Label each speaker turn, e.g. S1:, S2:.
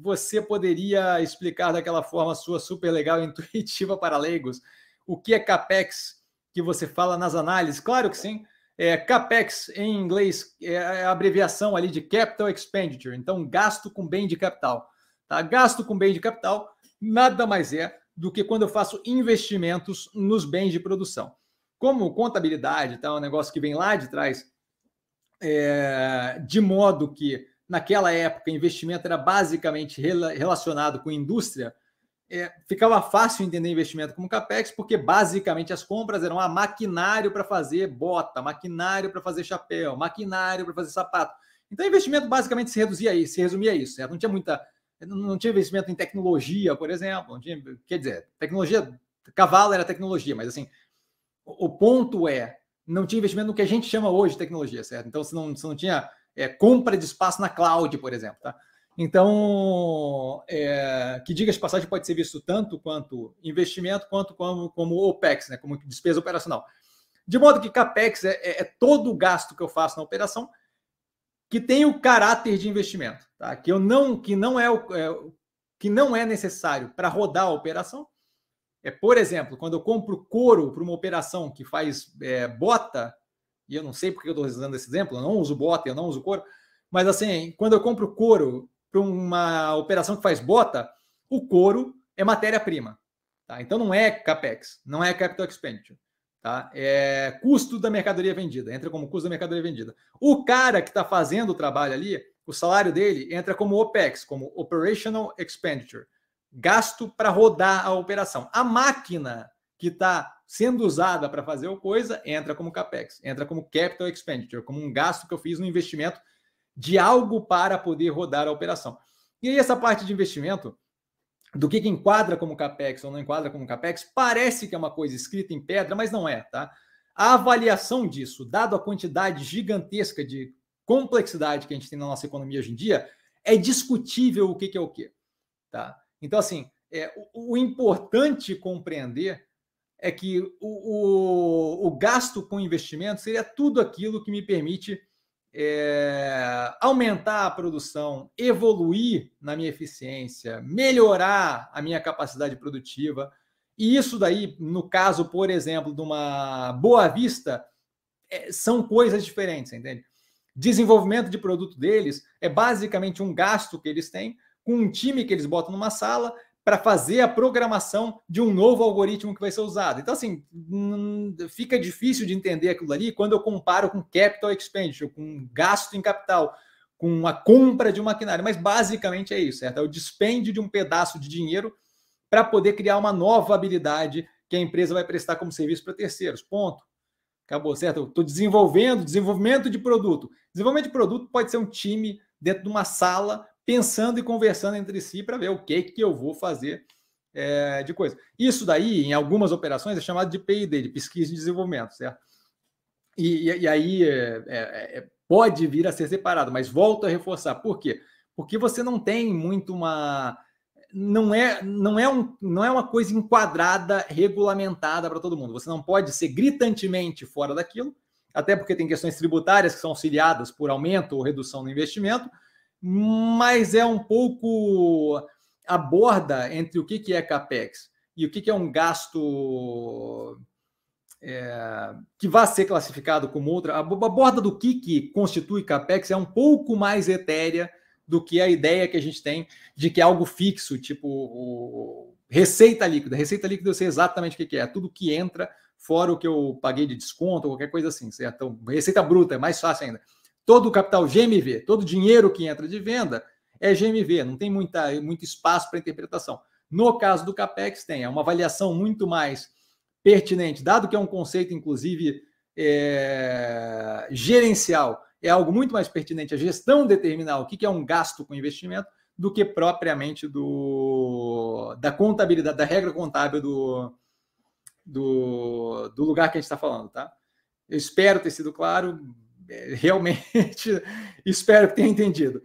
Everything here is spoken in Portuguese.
S1: você poderia explicar daquela forma sua super legal e intuitiva para leigos o que é CAPEX que você fala nas análises? Claro que sim. É, CAPEX, em inglês, é a abreviação ali de Capital Expenditure. Então, gasto com bem de capital. Tá? Gasto com bem de capital nada mais é do que quando eu faço investimentos nos bens de produção. Como contabilidade, tá? um negócio que vem lá de trás, é, de modo que naquela época, investimento era basicamente relacionado com indústria, é, ficava fácil entender investimento como capex, porque basicamente as compras eram ah, maquinário para fazer bota, maquinário para fazer chapéu, maquinário para fazer sapato. Então, investimento basicamente se reduzia a isso, se resumia a isso. Certo? Não tinha muita, não tinha investimento em tecnologia, por exemplo. Não tinha, quer dizer, tecnologia, cavalo era tecnologia, mas assim, o, o ponto é, não tinha investimento no que a gente chama hoje de tecnologia, certo? Então, você não, você não tinha é, compra de espaço na cloud, por exemplo. Tá? Então, é, que diga de passagem pode ser visto tanto quanto investimento, quanto como, como OPEX, né, como despesa operacional. De modo que CAPEX é, é, é todo o gasto que eu faço na operação que tem o caráter de investimento, tá? que, eu não, que, não é, o, é que não é necessário para rodar a operação. É, por exemplo, quando eu compro couro para uma operação que faz é, bota, e eu não sei porque eu estou usando esse exemplo, eu não uso bota, eu não uso couro, mas assim, quando eu compro couro para uma operação que faz bota, o couro é matéria-prima. Tá? Então não é CAPEX, não é Capital Expenditure. Tá? É custo da mercadoria vendida, entra como custo da mercadoria vendida. O cara que está fazendo o trabalho ali, o salário dele entra como OPEX, como Operational Expenditure, gasto para rodar a operação. A máquina que está sendo usada para fazer o coisa, entra como CAPEX, entra como Capital Expenditure, como um gasto que eu fiz no investimento de algo para poder rodar a operação. E aí, essa parte de investimento, do que, que enquadra como CAPEX ou não enquadra como CAPEX, parece que é uma coisa escrita em pedra, mas não é, tá? A avaliação disso, dado a quantidade gigantesca de complexidade que a gente tem na nossa economia hoje em dia, é discutível o que, que é o que. Tá? Então, assim, é, o, o importante compreender é que o, o, o gasto com investimento seria tudo aquilo que me permite é, aumentar a produção, evoluir na minha eficiência, melhorar a minha capacidade produtiva. E isso daí, no caso, por exemplo, de uma Boa Vista, é, são coisas diferentes, entende? Desenvolvimento de produto deles é basicamente um gasto que eles têm com um time que eles botam numa sala para fazer a programação de um novo algoritmo que vai ser usado. Então, assim, fica difícil de entender aquilo ali quando eu comparo com capital expenditure, com gasto em capital, com a compra de um maquinário. Mas basicamente é isso, certo? É o dispêndio de um pedaço de dinheiro para poder criar uma nova habilidade que a empresa vai prestar como serviço para terceiros. Ponto. Acabou, certo? Estou desenvolvendo, desenvolvimento de produto. Desenvolvimento de produto pode ser um time dentro de uma sala pensando e conversando entre si para ver o que, que eu vou fazer é, de coisa. Isso daí, em algumas operações, é chamado de P&D, de pesquisa e desenvolvimento, certo? E, e, e aí é, é, é, pode vir a ser separado, mas volto a reforçar. Por quê? Porque você não tem muito uma. Não é, não é, um, não é uma coisa enquadrada, regulamentada para todo mundo. Você não pode ser gritantemente fora daquilo, até porque tem questões tributárias que são auxiliadas por aumento ou redução no investimento, mas é um pouco aborda entre o que é capex e o que é um gasto é, que vai ser classificado como outra. A borda do que, que constitui capex é um pouco mais etérea do que a ideia que a gente tem de que é algo fixo, tipo o, receita líquida. Receita líquida eu sei exatamente o que é, é tudo que entra fora o que eu paguei de desconto, qualquer coisa assim, certo? Então, receita bruta é mais fácil ainda todo o capital GMV, todo o dinheiro que entra de venda é GMV, não tem muita, muito espaço para interpretação. No caso do CAPEX, tem é uma avaliação muito mais pertinente, dado que é um conceito, inclusive, é, gerencial, é algo muito mais pertinente a gestão determinar o que é um gasto com investimento do que propriamente do, da contabilidade, da regra contábil do, do, do lugar que a gente está falando, tá? Eu espero ter sido claro realmente espero que tenha entendido.